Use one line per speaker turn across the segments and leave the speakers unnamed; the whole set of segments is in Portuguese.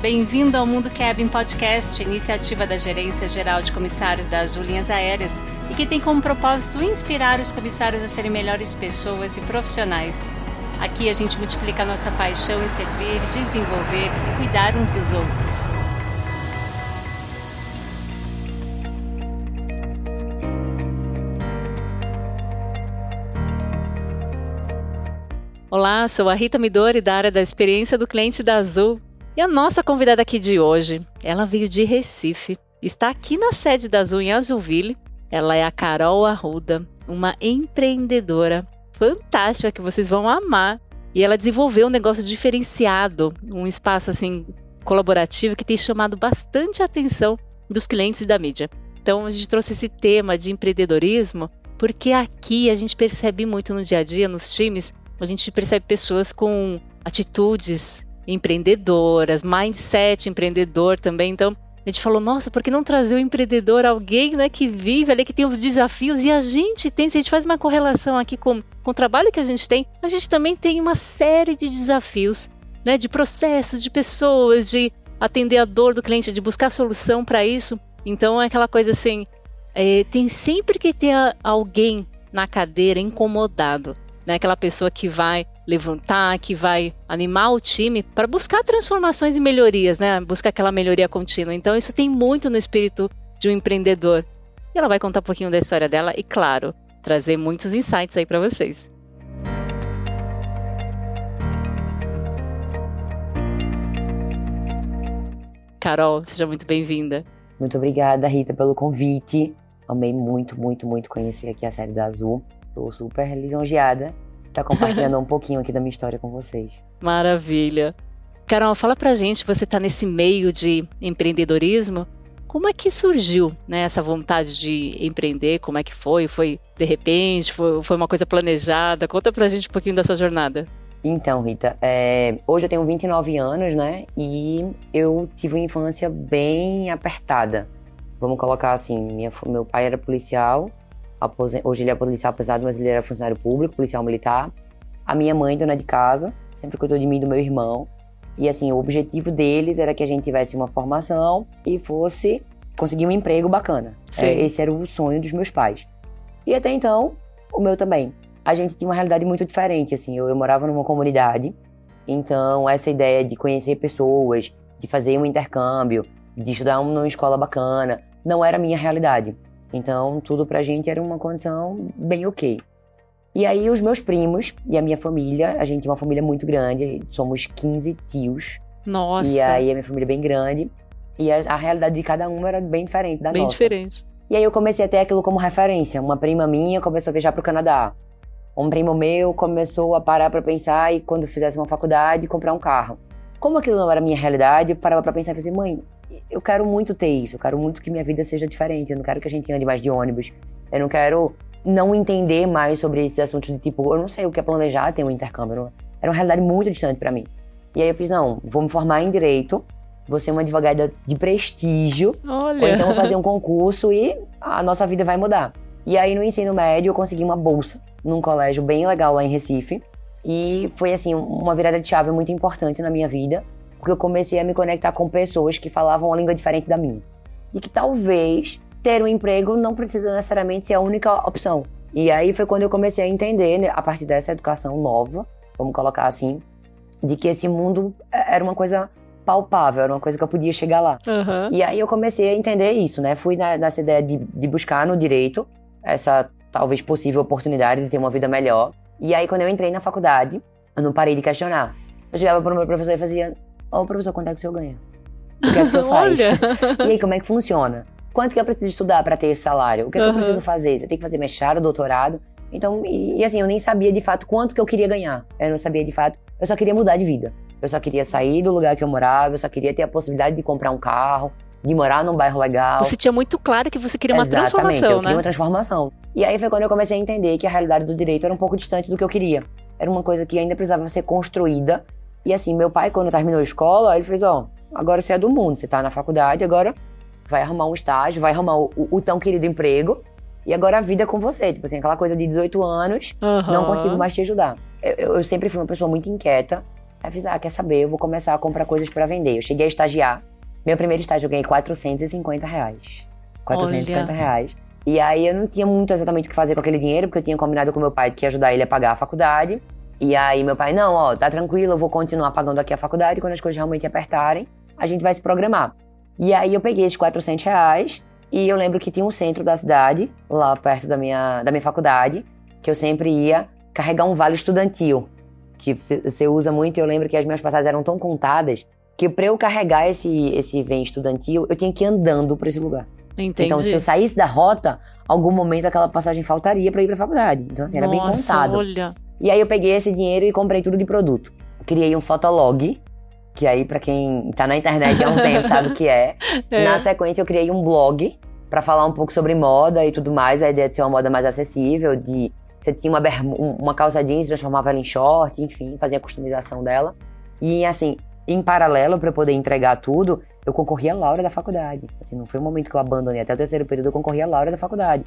bem-vindo ao Mundo Cabin Podcast, iniciativa da Gerência Geral de Comissários das Linhas Aéreas e que tem como propósito inspirar os comissários a serem melhores pessoas e profissionais. Aqui a gente multiplica a nossa paixão em servir, desenvolver e cuidar uns dos outros. Olá, sou a Rita Midori da área da experiência do cliente da Azul. E a nossa convidada aqui de hoje, ela veio de Recife, está aqui na sede da Azul em Azulville. Ela é a Carol Arruda, uma empreendedora fantástica que vocês vão amar. E ela desenvolveu um negócio diferenciado, um espaço assim colaborativo que tem chamado bastante a atenção dos clientes e da mídia. Então a gente trouxe esse tema de empreendedorismo porque aqui a gente percebe muito no dia a dia, nos times, a gente percebe pessoas com atitudes empreendedoras, mindset empreendedor também. Então, a gente falou, nossa, por que não trazer o empreendedor, alguém né, que vive ali, que tem os desafios? E a gente tem, se a gente faz uma correlação aqui com, com o trabalho que a gente tem, a gente também tem uma série de desafios, né, de processos, de pessoas, de atender a dor do cliente, de buscar solução para isso. Então, é aquela coisa assim, é, tem sempre que ter alguém na cadeira incomodado né? Aquela pessoa que vai levantar, que vai animar o time para buscar transformações e melhorias, né? Buscar aquela melhoria contínua. Então isso tem muito no espírito de um empreendedor. E ela vai contar um pouquinho da história dela e, claro, trazer muitos insights aí para vocês. Carol, seja muito bem-vinda.
Muito obrigada, Rita, pelo convite. Amei muito, muito, muito conhecer aqui a série da Azul. Estou super lisonjeada estar tá compartilhando um pouquinho aqui da minha história com vocês.
Maravilha. Carol, fala pra gente, você está nesse meio de empreendedorismo, como é que surgiu né, essa vontade de empreender? Como é que foi? Foi de repente? Foi, foi uma coisa planejada? Conta pra gente um pouquinho da sua jornada.
Então, Rita, é, hoje eu tenho 29 anos, né? E eu tive uma infância bem apertada. Vamos colocar assim: minha, meu pai era policial Hoje ele é policial pesado, mas ele era funcionário público, policial militar. A minha mãe, dona de casa, sempre cuidou de mim e do meu irmão. E assim, o objetivo deles era que a gente tivesse uma formação e fosse conseguir um emprego bacana. É, esse era o sonho dos meus pais. E até então, o meu também. A gente tinha uma realidade muito diferente, assim. Eu, eu morava numa comunidade, então essa ideia de conhecer pessoas, de fazer um intercâmbio, de estudar numa escola bacana, não era a minha realidade. Então, tudo pra gente era uma condição bem ok. E aí, os meus primos e a minha família, a gente é uma família muito grande, somos 15 tios.
Nossa!
E aí, a minha família é bem grande. E a, a realidade de cada um era bem diferente da
bem
nossa.
Bem diferente.
E aí, eu comecei a ter aquilo como referência. Uma prima minha começou a viajar pro Canadá. Um primo meu começou a parar para pensar e, quando fizesse uma faculdade, comprar um carro. Como aquilo não era minha realidade, eu parava pra pensar e pensei, mãe, eu quero muito ter isso, eu quero muito que minha vida seja diferente, eu não quero que a gente ande mais de ônibus, eu não quero não entender mais sobre esses assuntos de tipo, eu não sei o que é planejar ter um intercâmbio, era uma realidade muito distante para mim. E aí eu fiz, não, vou me formar em direito, vou ser uma advogada de prestígio,
Olha.
ou então vou fazer um concurso e a nossa vida vai mudar. E aí no ensino médio eu consegui uma bolsa num colégio bem legal lá em Recife, e foi assim uma virada de chave muito importante na minha vida, porque eu comecei a me conectar com pessoas que falavam uma língua diferente da minha. E que talvez ter um emprego não precisa necessariamente ser a única opção. E aí foi quando eu comecei a entender, né, a partir dessa educação nova, vamos colocar assim, de que esse mundo é, era uma coisa palpável, era uma coisa que eu podia chegar lá.
Uhum.
E aí eu comecei a entender isso, né? Fui nessa ideia de, de buscar no direito essa talvez possível oportunidade de ter uma vida melhor. E aí quando eu entrei na faculdade, eu não parei de questionar. Eu chegava para o meu professor e fazia: Ô, professor, quanto é que o senhor ganha? O que é que o senhor faz? e aí, como é que funciona? Quanto que eu preciso estudar para ter esse salário? O que, é que eu preciso fazer? Eu tenho que fazer mestrado, doutorado? Então, e, e, assim, eu nem sabia de fato quanto que eu queria ganhar. Eu não sabia de fato. Eu só queria mudar de vida. Eu só queria sair do lugar que eu morava, eu só queria ter a possibilidade de comprar um carro, de morar num bairro legal.
Você tinha muito claro que você queria uma
Exatamente,
transformação,
eu
né?
queria uma transformação. E aí foi quando eu comecei a entender que a realidade do direito era um pouco distante do que eu queria. Era uma coisa que ainda precisava ser construída e assim, meu pai, quando terminou a escola, ele fez: Ó, agora você é do mundo, você tá na faculdade, agora vai arrumar um estágio, vai arrumar o, o, o tão querido emprego. E agora a vida é com você. Tipo assim, aquela coisa de 18 anos,
uhum.
não consigo mais te ajudar. Eu, eu, sempre fui uma pessoa muito inquieta. Aí fiz, ah, quer saber? Eu vou começar a comprar coisas para vender. Eu cheguei a estagiar. Meu primeiro estágio eu ganhei 450 reais. 450
Olha.
reais. E aí eu não tinha muito exatamente o que fazer com aquele dinheiro, porque eu tinha combinado com meu pai que ia ajudar ele a pagar a faculdade. E aí meu pai, não, ó, tá tranquilo, eu vou continuar pagando aqui a faculdade. Quando as coisas realmente apertarem, a gente vai se programar. E aí eu peguei esses 400 reais e eu lembro que tinha um centro da cidade, lá perto da minha, da minha faculdade, que eu sempre ia carregar um vale estudantil, que você- usa muito. E eu lembro que as minhas passagens eram tão contadas que pra eu carregar esse, esse vem estudantil, eu tinha que ir andando pra esse lugar.
Entendi.
Então, se eu saísse da rota, algum momento aquela passagem faltaria pra ir pra faculdade. Então, assim, era bem
Nossa,
contado.
olha.
E aí eu peguei esse dinheiro e comprei tudo de produto. Criei um fotolog, que aí pra quem tá na internet há um tempo sabe o que é.
É.
Na sequência eu criei um blog pra falar um pouco sobre moda e tudo mais. A ideia de ser uma moda mais acessível, de você tinha uma, um- uma calça jeans, transformava ela em short, enfim, fazia a customização dela. E assim, em paralelo pra eu poder entregar tudo, eu concorria à Laura da faculdade. Assim, não foi um momento que eu abandonei, até o terceiro período eu concorria à Laura da faculdade.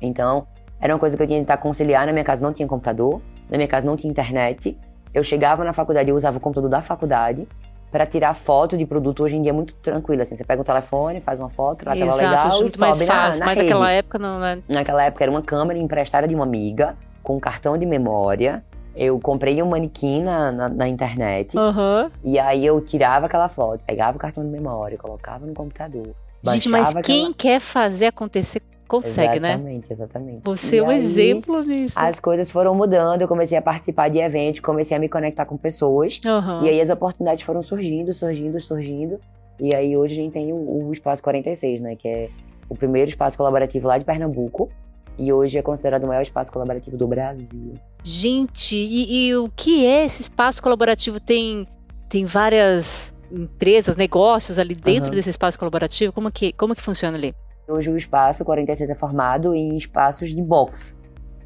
Então, era uma coisa que eu tinha que tentar conciliar. Na minha casa não tinha computador, na minha casa não tinha internet. Eu chegava na faculdade e eu usava o computador da faculdade para tirar foto de produto. Hoje em dia é muito tranquilo, assim. Você pega um telefone, faz uma foto, ela
Exato,
legal e
muito mais
sobe na,
fácil.
na
Mas
rede.
naquela época não, né?
Naquela época era uma câmera emprestada de uma amiga, com um cartão de memória. Eu comprei um manequim na, na, na internet.
Aham.
E aí eu tirava aquela foto, pegava o cartão de memória, colocava no computador.
Gente, mas
baixava
quem
aquela-
quer fazer acontecer, consegue, né?
Exatamente, exatamente.
Você
E
é um
aí,
exemplo nisso.
As coisas foram mudando, eu comecei a participar de eventos, comecei a me conectar com pessoas.
Aham.
E aí as oportunidades foram surgindo, surgindo, surgindo. E aí hoje a gente tem o, o Espaço 46, né? Que é o primeiro espaço colaborativo lá de Pernambuco. E hoje é considerado o maior espaço colaborativo do Brasil.
Gente, e, e o que é esse espaço colaborativo? Tem, tem várias empresas, negócios ali dentro
Aham.
desse espaço colaborativo? Como que, como que funciona ali?
Hoje o espaço 46 é formado em espaços de box.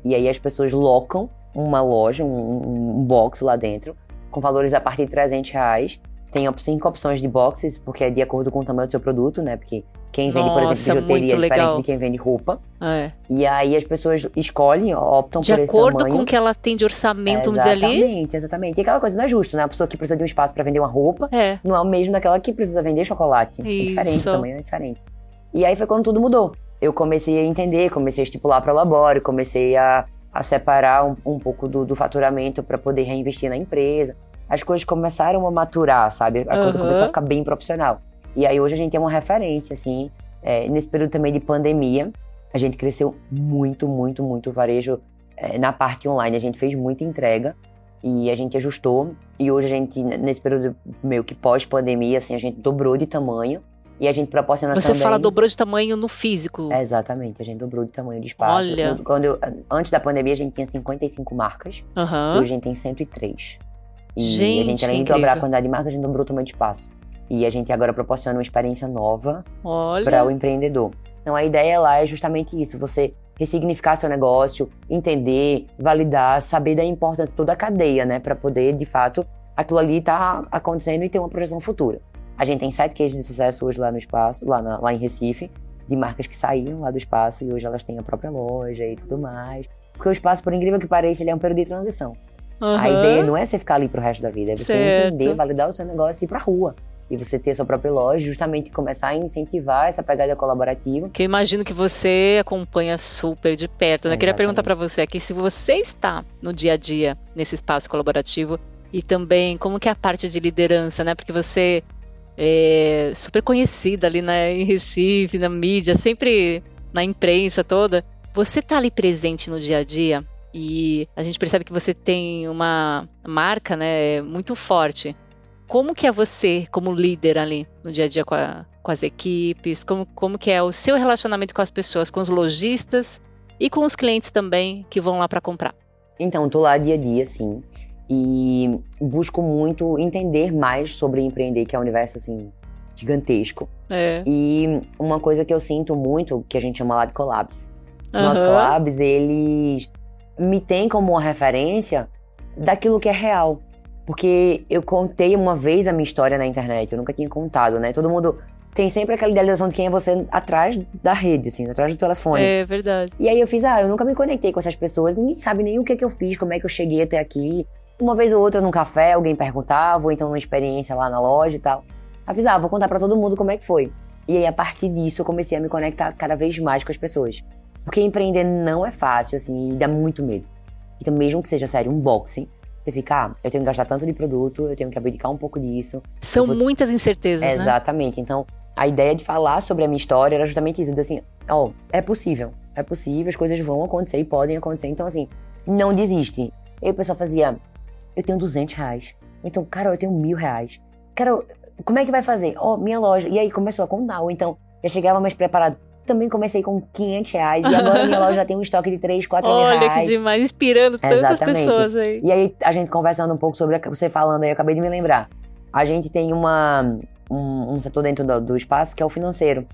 E aí as pessoas locam uma loja, um, um box lá dentro, com valores a partir de 300 reais. Tem cinco opções de boxes, porque é de acordo com o tamanho do seu produto, né? Porque quem vende, por
Nossa,
exemplo, bijuteria é diferente
legal.
de quem vende roupa.
É.
E aí as pessoas escolhem, optam
De
por esse
acordo
tamanho.
com o que ela tem de orçamento, vamos dizer ali.
Exatamente, exatamente. E aquela coisa não é justo, né? A pessoa que precisa de um espaço para vender uma roupa
É.
não é o mesmo daquela que precisa vender chocolate. É diferente,
Isso.
o tamanho é diferente. E aí foi quando tudo mudou. Eu comecei a entender, comecei a estipular para o labore, comecei a, a separar um, um pouco do, do faturamento para poder reinvestir na empresa. As coisas começaram a maturar, sabe? A coisa
Aham.
começou a ficar bem profissional. E aí hoje a gente é uma referência, assim. É, nesse período também de pandemia, a gente cresceu muito, muito, muito o varejo é, na parte online. A gente fez muita entrega e a gente ajustou. E hoje a gente, nesse período meio que pós-pandemia, assim, a gente dobrou de tamanho. E a gente proporciona
Você
também...
fala dobrou de tamanho no físico.
É, Exatamente, a gente dobrou de tamanho de espaço.
Olha.
Quando eu- antes da pandemia, a gente tinha 55 marcas.
Aham.
Hoje a gente tem 103. E a
Gente,
gente, além de dobrar a quantidade de marcas, a gente dobrou o tamanho de espaço. E a gente agora proporciona uma experiência nova para o empreendedor. Então a ideia lá é justamente isso: você ressignificar seu negócio, entender, validar, saber da importância de toda a cadeia, né? Para poder, de fato, aquilo ali tá acontecendo e ter uma projeção futura. A gente tem sete cases de sucesso hoje lá no espaço, lá, na- lá em Recife, de marcas que saíram lá do espaço e hoje elas têm a própria loja e tudo mais. Porque o espaço, por incrível que pareça, ele é um período de transição. A
Aham.
ideia não é você ficar ali pro resto da vida, é você
Certo.
entender, validar o seu negócio e ir pra rua. E você ter a sua própria loja, justamente começar a incentivar essa pegada colaborativa.
Que eu imagino que você acompanha super de perto. né? Eu queria perguntar para você aqui se você está no dia a dia nesse espaço colaborativo e também como que é a parte de liderança, né? Porque você é super conhecida ali né, em Recife, na mídia, sempre na imprensa toda. Você tá ali presente no dia a dia e a gente percebe que você tem uma marca, né, muito forte. Como que é você como líder ali no dia a dia com, a- com as equipes? Como, como que é o seu relacionamento com as pessoas, com os lojistas e com os clientes também que vão lá para comprar?
Então, tô lá dia a dia, sim. E busco muito entender mais sobre empreender, que é um universo, assim, gigantesco.
É.
E uma coisa que eu sinto muito, que a gente chama lá de collabs. Os nossos
Aham.
collabs, eles me têm como uma referência daquilo que é real. Porque eu contei uma vez a minha história na internet, eu nunca tinha contado, né? Todo mundo tem sempre aquela idealização de quem é você atrás da rede, assim, atrás do telefone.
É verdade.
E aí eu fiz, ah, eu nunca me conectei com essas pessoas, ninguém sabe nem o que, que eu fiz, como é que eu cheguei até aqui. Uma vez ou outra num café, alguém perguntava, ou então numa experiência lá na loja e tal. Avisava, vou contar para todo mundo como é que foi. E aí, a partir disso, eu comecei a me conectar cada vez mais com as pessoas. Porque empreender não é fácil, assim, e dá muito medo. Então, mesmo que seja sério, um boxing, você fica, ah, eu tenho que gastar tanto de produto, eu tenho que abdicar um pouco disso.
São vou... muitas incertezas,
é,
né?
Exatamente. Então, a ideia de falar sobre a minha história era justamente isso, assim, ó, oh, é possível, é possível, as coisas vão acontecer e podem acontecer. Então, assim, não desiste. E aí o pessoal fazia, eu tenho 200 reais. Então, cara, eu tenho mil reais. Cara, como é que vai fazer? Ó, oh, minha loja. E aí começou a contar. Ou então, já chegava mais preparado. Também comecei com 500 reais e agora minha loja já tem um estoque de 3, 4
Olha
reais.
Olha que demais, inspirando tantas Exatamente. pessoas aí.
E aí, a gente conversando um pouco sobre você falando aí, eu acabei de me lembrar. A gente tem uma, um, um setor dentro do, do espaço que é o financeiro.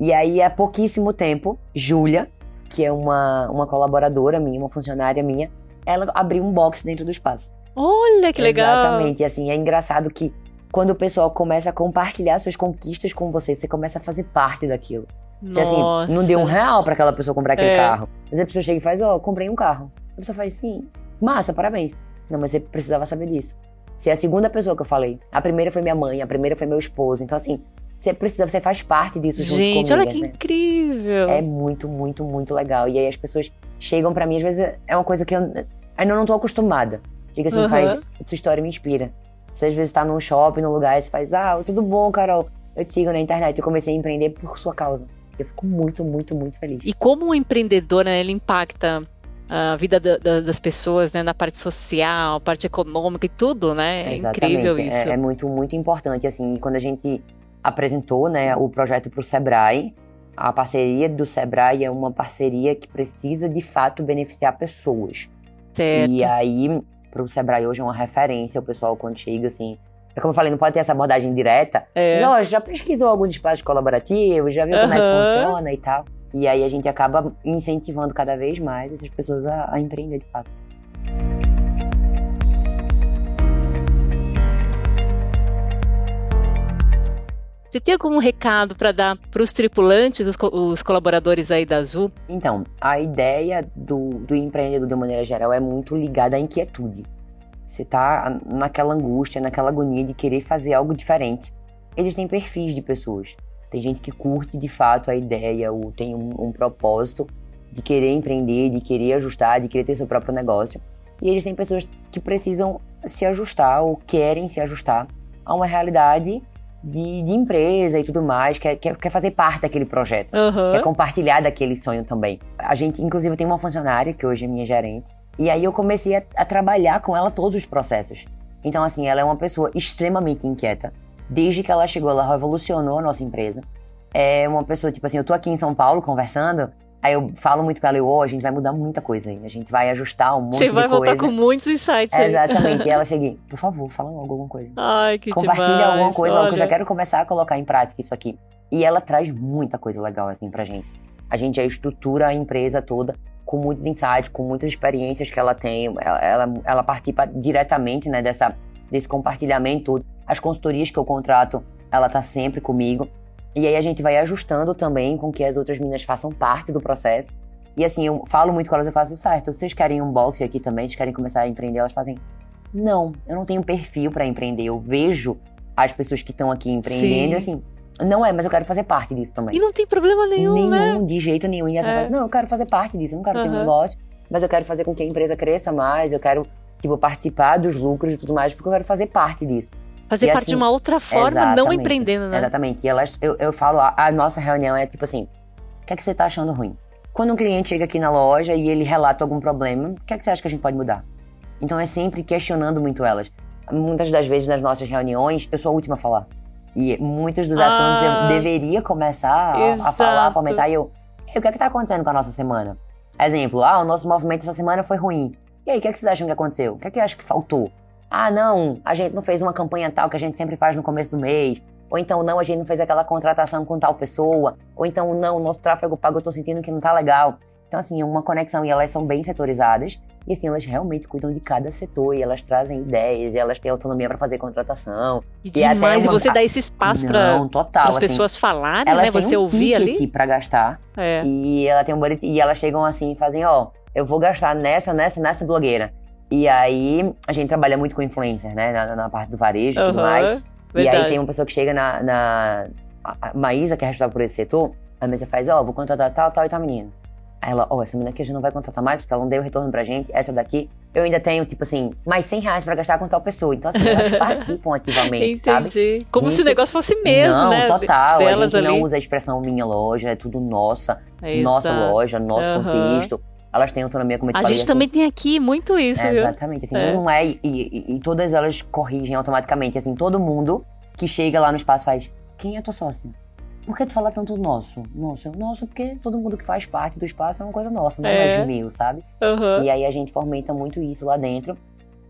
E aí, há pouquíssimo tempo, Júlia, que é uma, uma colaboradora minha, uma funcionária minha, ela abriu um box dentro do espaço.
Olha que legal!
Exatamente. E assim, é engraçado que quando o pessoal começa a compartilhar suas conquistas com você, você começa a fazer parte daquilo. Nossa. Você assim, não deu um real para aquela pessoa comprar aquele é. carro. Mas a pessoa chega e faz, ó, oh, comprei um carro. A pessoa faz, sim, massa, parabéns. Não, mas você precisava saber disso. Você é a segunda pessoa que eu falei. A primeira foi minha mãe, a primeira foi meu esposo. Então, assim, você precisa, você faz parte disso junto
Gente,
comigo.
olha que
né?
incrível!
É muito, muito, muito legal. E aí as pessoas chegam para mim, às vezes é uma coisa que eu ainda não tô acostumada. Diga assim, uhum. faz, sua história me inspira. Você às vezes tá num shopping, num lugar, e você faz, ah, tudo bom, Carol? Eu te sigo na internet. Eu comecei a empreender por sua causa. Eu fico muito, muito, muito feliz.
E como um empreendedor, né, ele impacta a vida da, da, das pessoas, né, na parte social, parte econômica e tudo, né? É
Exatamente.
incrível isso.
É, é, muito, muito importante, assim, quando a gente apresentou, né, o projeto para o Sebrae, a parceria do Sebrae é uma parceria que precisa, de fato, beneficiar pessoas.
Certo.
E aí, para o Sebrae hoje é uma referência, o pessoal quando chega, assim, é como eu falei, não pode ter essa abordagem direta. É. Mas, ó, já pesquisou alguns espaços colaborativos, já viu uhum. como é que funciona e tal. E aí a gente acaba incentivando cada vez mais essas pessoas a, a empreender de fato.
Você tem algum recado para dar para os tripulantes, os, os, colaboradores aí da Azul?
Então, a ideia do, do empreendedor de maneira geral é muito ligada à inquietude. Você tá naquela angústia, naquela agonia de querer fazer algo diferente. Existem perfis de pessoas. Tem gente que curte de fato a ideia, ou tem um, um propósito de querer empreender, de querer ajustar, de querer ter seu próprio negócio. E existem pessoas que precisam se ajustar ou querem se ajustar a uma realidade de, de empresa e tudo mais, quer, quer, quer fazer parte daquele projeto, uhum. quer compartilhar daquele sonho também. A gente, inclusive, tem uma funcionária que hoje é minha gerente, e aí eu comecei a, a trabalhar com ela todos os processos. Então, assim, ela é uma pessoa extremamente inquieta. Desde que ela chegou, ela revolucionou a nossa empresa. É uma pessoa, tipo assim, eu tô aqui em São Paulo conversando, Aí eu falo muito com ela, eu, oh, a gente vai mudar muita coisa aí. A gente vai ajustar um monte Você de
coisa. Você vai voltar com muitos insights aí.
Exatamente. e ela cheguei, por favor, fala logo alguma coisa.
Ai, que
Compartilha
demais.
alguma coisa,
Olha.
que eu já quero começar a colocar em prática isso aqui. E ela traz muita coisa legal, assim, pra gente. A gente já estrutura a empresa toda com muitos insights, com muitas experiências que ela tem. Ela, ela, ela participa diretamente, né, dessa, desse compartilhamento. As consultorias que eu contrato, ela tá sempre comigo. E aí a gente vai ajustando também com que as outras meninas façam parte do processo. E assim, eu falo muito com elas, eu faço certo. Vocês querem um boxe aqui também? Vocês querem começar a empreender? Elas fazem, não, eu não tenho perfil para empreender. Eu vejo as pessoas que estão aqui empreendendo Sim. e assim, não é, mas eu quero fazer parte disso também.
E não tem problema nenhum,
nenhum
né?
de jeito nenhum. E essa é. não, eu quero fazer parte disso. Eu não quero uhum. ter um negócio, mas eu quero fazer com que a empresa cresça mais. Eu quero, tipo, participar dos lucros e tudo mais, porque eu quero fazer parte disso.
Fazer e, parte assim, de uma outra forma, não empreendendo, né?
Exatamente. E elas, eu, eu falo, a, a nossa reunião é tipo assim, o que é que você tá achando ruim? Quando um cliente chega aqui na loja e ele relata algum problema, o que é que você acha que a gente pode mudar? Então é sempre questionando muito elas. Muitas das vezes nas nossas reuniões, eu sou a última a falar. E muitos dos assuntos ah, eu deveria começar a, a, falar, a fomentar. E eu, e o que é que tá acontecendo com a nossa semana? Exemplo, ah, o nosso movimento essa semana foi ruim. E aí, o que, é que vocês acham que aconteceu? O que é que acham que faltou? Ah, não, a gente não fez uma campanha tal que a gente sempre faz no começo do mês. Ou então, não, a gente não fez aquela contratação com tal pessoa. Ou então, não, o nosso tráfego pago eu tô sentindo que não tá legal. Então, assim, uma conexão e elas são bem setorizadas. E assim, elas realmente cuidam de cada setor e elas trazem ideias e elas têm autonomia para fazer contratação.
E, e demais, uma... e você dá esse espaço para as assim, pessoas falarem, né? Você um ouvir ali.
para gastar.
É.
E ela tem um e elas chegam assim e fazem, ó, eu vou gastar nessa, nessa, nessa blogueira. E aí, a gente trabalha muito com influencer, né? Na, na parte do varejo e tudo
Aham,
mais. E
verdade.
aí tem uma pessoa que chega na. na a a Maísa, que é responsável por esse setor, a mesa faz, ó, vou contratar tal, tal e tal menina. Aí ela, ó, essa menina aqui a gente não vai contratar mais, porque ela não deu retorno pra gente. Essa daqui, eu ainda tenho, tipo assim, mais 100 reais pra gastar com tal pessoa. Então, assim, elas participam ativamente, sabe?
Entendi. Como se o negócio fosse mesmo,
não,
né?
total. A
Delas
gente
ali.
não usa a expressão minha loja, é tudo nossa,
Exato.
nossa loja, nosso
Aham.
contexto. Elas têm autonomia, como eu te
A
falei.
gente
assim,
também tem aqui muito isso,
é,
viu?
Exatamente, assim,
É.
não é, e, e- e todas elas corrigem automaticamente, assim, todo mundo que chega lá no espaço faz, quem é tua sócia? Por que tu fala tanto nosso? Nosso, nosso, porque todo mundo que faz parte do espaço é uma coisa nossa, não é,
É.
mais meu, sabe?
Aham.
E aí a gente fomenta muito isso lá dentro,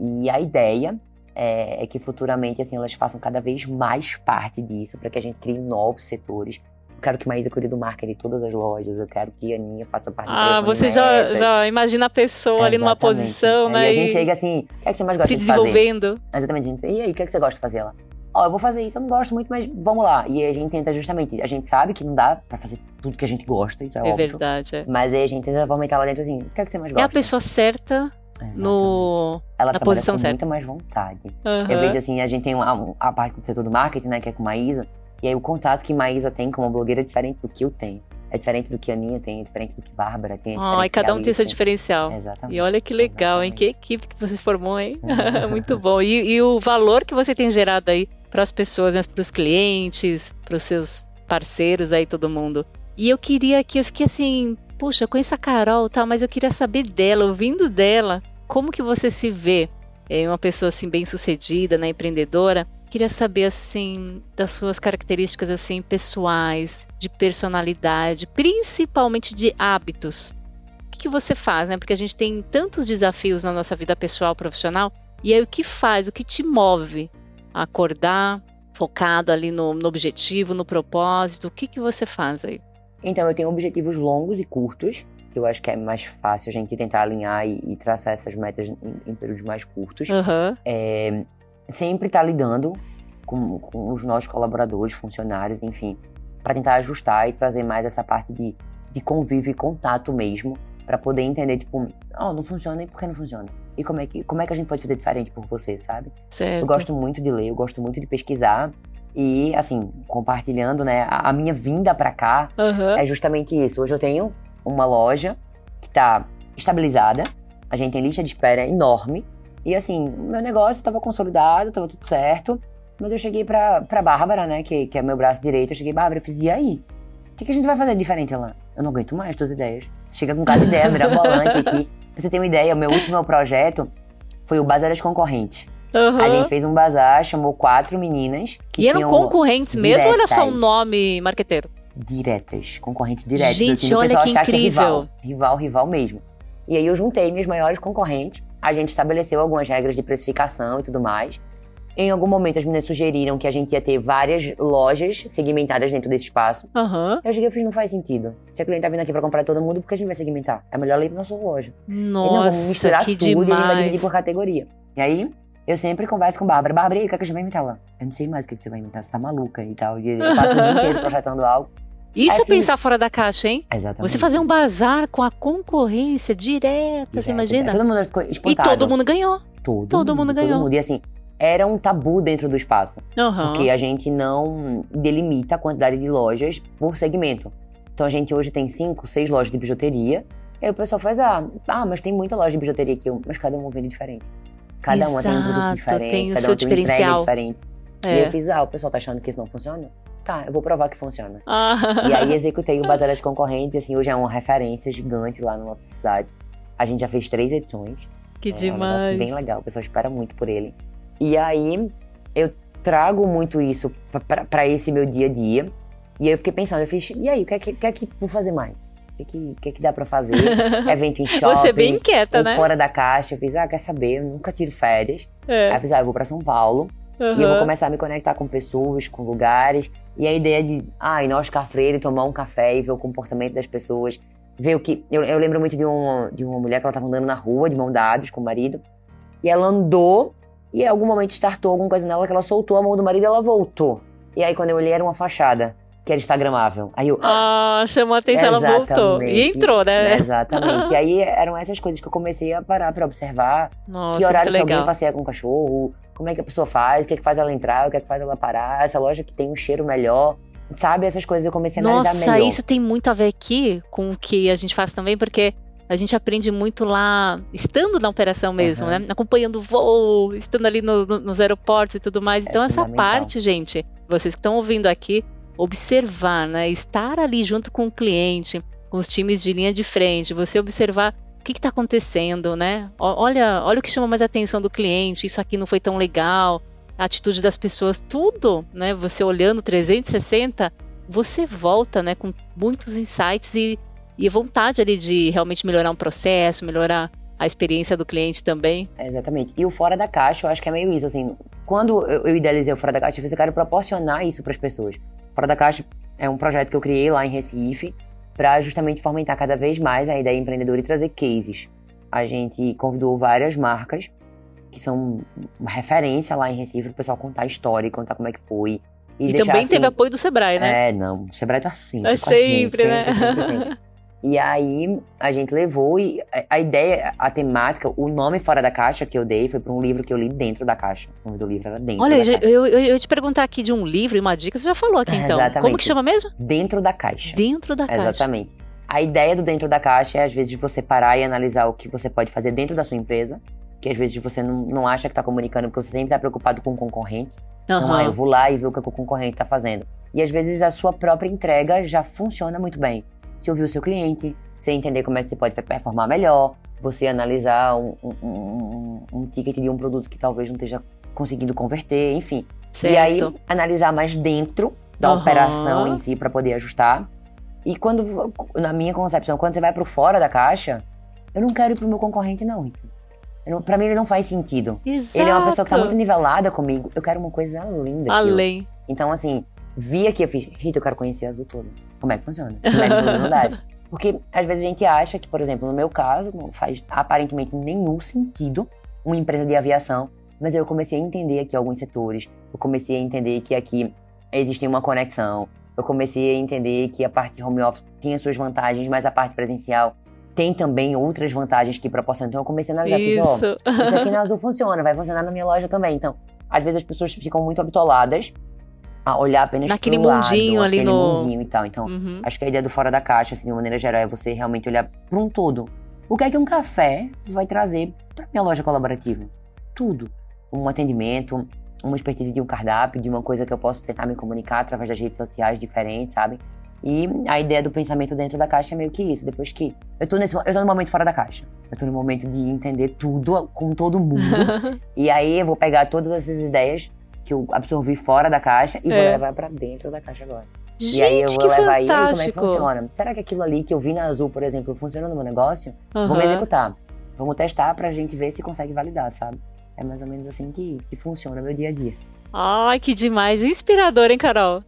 e a ideia é, é que futuramente, assim, elas façam cada vez mais parte disso, para que a gente crie novos setores. Eu quero que Maísa cuide do marketing de todas as lojas, eu quero que a Aninha faça parte
Ah, você já, já imagina a pessoa ali numa posição, né?
a gente
e
chega assim, o que é que você mais gosta
se
de fazer?
desenvolvendo.
Exatamente. gente. E aí, o que, é que você gosta de fazer lá? Ó, eu vou fazer isso, eu não gosto muito, mas vamos lá. E aí a gente tenta justamente, a gente sabe que não dá pra fazer tudo que a gente gosta, isso é,
É
óbvio.
verdade. É,
Mas aí a gente tenta fomentar lá dentro assim, o que é que você mais
é
gosta?
a pessoa certa
Exatamente.
no.
Ela
na posição
com
certa.
muita mais vontade.
Aham.
Eu vejo assim, a gente tem uma, um- a parte do setor do marketing, né, que é com Maísa. E aí o contato que Maísa tem como blogueira é diferente do que eu tenho. É diferente do que a Aninha tem, é diferente do que Bárbara tem. É
Ah, e cada
a
um tem seu diferencial.
Exatamente.
E olha que legal, hein? Que
Exatamente.
equipe que você formou, hein? Muito bom. E, e o valor que você tem gerado aí para as pessoas, né? para os clientes, para os seus parceiros aí, todo mundo. E eu queria que eu fiquei assim, puxa, conheço a Carol, tal, mas eu queria saber dela, ouvindo dela, como que você se vê? É uma pessoa assim bem sucedida, né, empreendedora. Queria saber assim das suas características assim pessoais, de personalidade, principalmente de hábitos o que, que você faz, né? Porque a gente tem tantos desafios na nossa vida pessoal, profissional. E aí, o que faz, o que te move a acordar focado ali no, no objetivo, no propósito? O que, que você faz aí?
Então, eu tenho objetivos longos e curtos, que eu acho que é mais fácil a gente tentar alinhar e, e traçar essas metas em, em períodos mais curtos.
Aham,
É, sempre estar lidando com, com os nossos colaboradores, funcionários, enfim, para tentar ajustar e trazer mais essa parte de, de convívio e contato mesmo, para poder entender, tipo, oh, não funciona e por que não funciona? E como é, que, como é que a gente pode fazer diferente por você, sabe?
certo.
Eu gosto muito de ler, eu gosto muito de pesquisar. E, assim, compartilhando, né, a, a minha vinda pra cá
Aham,
é justamente isso. Hoje eu tenho uma loja que tá estabilizada, a gente tem lista de espera enorme. E, assim, meu negócio tava consolidado, tava tudo certo. Mas eu cheguei pra, pra Bárbara, né, que, que é meu braço direito. Eu cheguei, Bárbara, eu fiz, e aí? O que, que a gente vai fazer diferente lá? Eu não aguento mais tuas ideias. Chega com cada ideia mirabolante aqui. Pra você ter uma ideia, o meu último projeto foi o Bazar das Concorrentes. A
aham.
gente fez um bazar, chamou quatro meninas que
E eram concorrentes mesmo ou era só um
diretas.
nome marqueteiro?
diretas, concorrentes diretas.
Gente,
assim,
olha que
achar é
incrível.
rival, rival, rival mesmo. E aí eu juntei minhas maiores concorrentes, a gente estabeleceu algumas regras de precificação e tudo mais. Em algum momento as meninas sugeriram que a gente ia ter várias lojas segmentadas dentro desse espaço.
Aham.
Eu cheguei e fiz, não faz sentido. Se a cliente tá vindo aqui pra comprar todo mundo, por que a gente vai segmentar? É melhor ler pra nossa loja. e não, vamos
Nossa,
misturar
que
tudo e a gente vai dividir
demais.
por categoria. E aí, eu sempre converso com a Bárbara. Bárbara, e o que, é que a gente vai inventar lá? Eu não sei mais o que, que você vai inventar, você tá maluca e tal. E eu passo o dia inteiro projetando algo.
Isso é
fiz-
pensar fora da caixa, hein?
Exatamente.
Você fazer um bazar com a concorrência direta, você imagina?
Todo mundo ficou
E
espantado.
todo mundo ganhou.
Todo,
todo mundo ganhou.
Todo mundo. E assim, era um tabu dentro do espaço.
Aham.
Porque a gente não delimita a quantidade de lojas por segmento. Então a gente hoje tem cinco, seis lojas de bijuteria. E aí o pessoal faz, ah, ah, mas tem muita loja de bijuteria aqui. Mas cada uma vende diferente. Cada uma tem um produto
Exato,
diferente,
tem o
cada
seu
uma tem
diferencial.
diferente. E
É.
eu fiz, ah, o pessoal tá achando que isso não funciona? Tá, eu vou provar que funciona.
Ah.
E aí executei o Bazar das Concorrentes, assim, hoje é uma referência gigante lá na nossa cidade. A gente já fez três edições.
que
É um negócio
demais.
bem legal, o pessoal espera muito por ele. E aí eu trago muito isso pra esse meu dia a dia. E aí eu fiquei pensando, eu fiz, e aí, o que é que, que, é que vou fazer mais? O que, é que, é que dá pra fazer? Evento em shopping,
Você é bem inquieta, né?
fora da caixa. Eu fiz, ah, quer saber? Eu nunca tiro férias. Aí
É.
eu fiz, ah, eu vou pra São Paulo. E eu vou começar a me conectar com pessoas, com lugares. E a ideia de, ah, ir no Oscar Freire, tomar um café e ver o comportamento das pessoas. Ver o que. Eu, eu lembro muito de, um, de uma mulher que ela tava andando na rua, de mão dados com o marido. E ela andou, e em algum momento startou alguma coisa nela que ela soltou a mão do marido e ela voltou. E aí quando eu olhei era uma fachada. que era instagramável. Aí eu.
Ah, chamou a atenção, ela voltou. E entrou, né?
Exatamente. e aí eram essas coisas que eu comecei a parar pra observar.
Nossa,
que horário
que
que alguém passeia com o cachorro, como é que a pessoa faz, o que é que faz ela entrar, o que é que faz ela parar, essa loja que tem um cheiro melhor. Sabe, essas coisas eu comecei a analisar
Nossa,
melhor.
isso tem muito a ver aqui com o que a gente faz também, porque a gente aprende muito lá, estando na operação mesmo, uhum. né? Acompanhando o voo, estando ali no, no, nos aeroportos e tudo mais. É então, essa parte, gente, vocês que estão ouvindo aqui, observar, né? Estar ali junto com o cliente, com os times de linha de frente, você observar o que está acontecendo, né? Olha, olha o que chama mais a atenção do cliente, isso aqui não foi tão legal, a atitude das pessoas, tudo, né? Você olhando 360, você volta, né, com muitos insights e, e vontade ali de realmente melhorar um processo, melhorar a experiência do cliente também.
É, exatamente. E o fora da caixa, eu acho que é meio isso, assim, quando eu idealizei o fora da caixa, eu quero proporcionar isso para as pessoas. Fora da Caixa é um projeto que eu criei lá em Recife para justamente fomentar cada vez mais a ideia empreendedora e trazer cases. A gente convidou várias marcas que são referência lá em Recife, o pessoal contar a história, contar como é que foi.
E, e também assim, teve apoio do Sebrae, né?
É, não, o Sebrae tá sempre
é sempre,
gente,
né?
Sempre, sempre, sempre. E aí a gente levou e a ideia, a temática, o nome fora da caixa que eu dei foi para um livro que eu li dentro da caixa. O nome do livro era dentro
Olha,
da caixa.
Eu, eu, eu ia te perguntar aqui de um livro e uma dica, você já falou aqui então.
Exatamente.
Como que chama mesmo?
Dentro da caixa.
Dentro da caixa.
Exatamente. A ideia do dentro da caixa é às vezes você parar e analisar o que você pode fazer dentro da sua empresa, que às vezes você não, não acha que está comunicando porque você sempre está preocupado com o concorrente. Uhum. Então, ah, eu vou lá e ver o que o concorrente está fazendo. E às vezes a sua própria entrega já funciona muito bem. Se ouvir o seu cliente, você entender como é que você pode performar melhor, você analisar um, um, um, um ticket de um produto que talvez não esteja conseguindo converter, enfim.
Certo.
E aí, analisar mais dentro da uhum. operação em si para poder ajustar. E quando, na minha concepção, quando você vai pro fora da caixa, eu não quero ir pro meu concorrente, não. Pra mim, ele não faz sentido.
Exato.
Ele é uma pessoa que tá muito nivelada comigo. Eu quero uma coisa além daquilo.
Além.
Então, assim, vi aqui, eu fiz, Rita, eu quero conhecer a Azul toda. Como é que funciona? Como é que funciona Porque às vezes a gente acha que, por exemplo, no meu caso, não faz aparentemente nenhum sentido uma empresa de aviação, mas eu comecei a entender aqui alguns setores, eu comecei a entender que aqui existe uma conexão, eu comecei a entender que a parte de home office tinha suas vantagens, mas a parte presencial tem também outras vantagens que proporcionam. Então eu comecei a analisar,
isso.
Fiz, oh, isso aqui na Azul funciona, vai funcionar na minha loja também. Então, às vezes as pessoas ficam muito habitoladas a olhar apenas
naquele
pro
mundinho
lado,
ali no
mundinho e tal. Então, uhum. acho que a ideia do fora da caixa, assim, de uma maneira geral, é você realmente olhar para um todo. O que é que um café vai trazer para minha loja colaborativa? Tudo. Um atendimento, uma expertise de um cardápio, de uma coisa que eu posso tentar me comunicar através das redes sociais diferentes, sabe? E a ideia do pensamento dentro da caixa é meio que isso. Depois que. Eu tô, nesse, eu tô no momento fora da caixa. Eu tô no momento de entender tudo com todo mundo. e aí eu vou pegar todas essas ideias que eu absorvi fora da caixa e é. vou levar para dentro da caixa agora.
Gente,
e aí eu vou levar
fantástico.
aí como é que funciona. Será que aquilo ali que eu vi na Azul, por exemplo, funciona no meu negócio? Uhum. Vamos executar. Vamos testar pra gente ver se consegue validar, sabe? É mais ou menos assim que, que funciona meu dia a dia.
Ai, que demais. Inspirador, hein, Carol?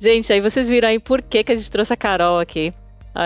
Gente, aí vocês viram aí por que, que a gente trouxe a Carol aqui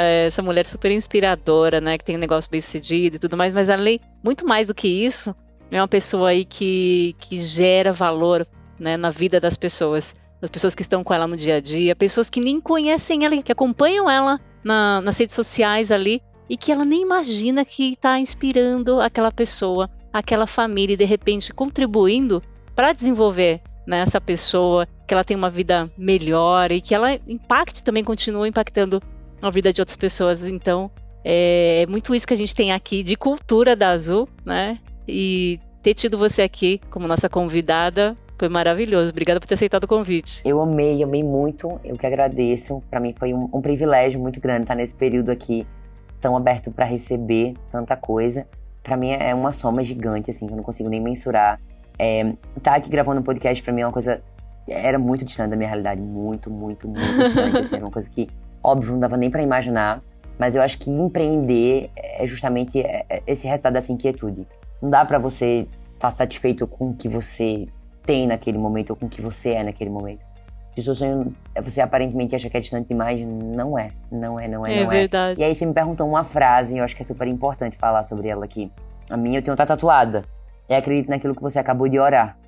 essa mulher super inspiradora, né, que tem um negócio bem sucedido e tudo mais, mas além, muito mais do que isso, é uma pessoa aí que, que gera valor, né, na vida das pessoas, das pessoas que estão com ela no dia a dia, pessoas que nem conhecem ela, que acompanham ela na, nas redes sociais ali e que ela nem imagina que está inspirando aquela pessoa, aquela família e de repente contribuindo para desenvolver né, essa pessoa, que ela tenha uma vida melhor e que ela impacte também, continue impactando a vida de outras pessoas. Então, é, é muito isso que a gente tem aqui de cultura da Azul, né? E ter tido você aqui como nossa convidada foi maravilhoso. Obrigada por ter aceitado o convite.
Eu amei, amei muito. Eu que agradeço. Para mim foi um, um, privilégio muito grande estar nesse período aqui tão aberto para receber tanta coisa. Para mim é uma soma gigante, assim, que eu não consigo nem mensurar. É, tá aqui gravando um podcast para mim é uma coisa era muito distante da minha realidade, muito, muito, muito distante. Assim, era uma coisa que Óbvio, não dava nem para imaginar, mas eu acho que empreender é justamente é, é esse resultado dessa inquietude. Não dá para você estar tá satisfeito com o que você tem naquele momento ou com o que você é naquele momento. Se o seu sonho você aparentemente acha que é distante demais, não é. Não é, não é,
é
não
é. verdade.
E aí você me perguntou uma frase, eu acho que é super importante falar sobre ela aqui. A minha eu tenho tá tatuada. é acredite naquilo que você acabou de orar.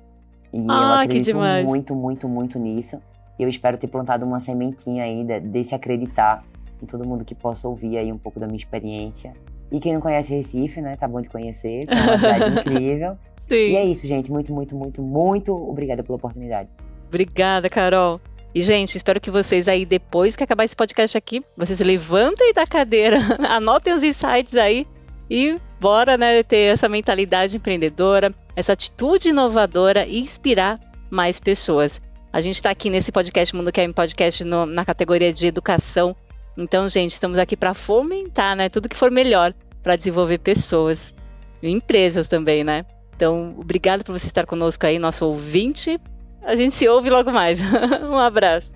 E
ah,
eu acredito muito, muito, muito nisso. E eu espero ter plantado uma sementinha ainda desse acreditar em todo mundo que possa ouvir aí um pouco da minha experiência. E quem não conhece Recife, né? Tá bom de conhecer, é uma cidade incrível. Sim. E é isso, gente. Muito, muito, muito, muito obrigada pela oportunidade.
Obrigada, Carol. E, gente, espero que vocês aí, depois que acabar esse podcast aqui, vocês levantem da cadeira, anotem os insights aí e bora, né, ter essa mentalidade empreendedora, essa atitude inovadora e inspirar mais pessoas. A gente está aqui nesse podcast Mundo Quer Podcast no, na categoria de educação. Então, gente, estamos aqui para fomentar, né, tudo que for melhor para desenvolver pessoas e empresas também, né? Então, obrigado por você estar conosco aí, nosso ouvinte. A gente se ouve logo mais. um abraço.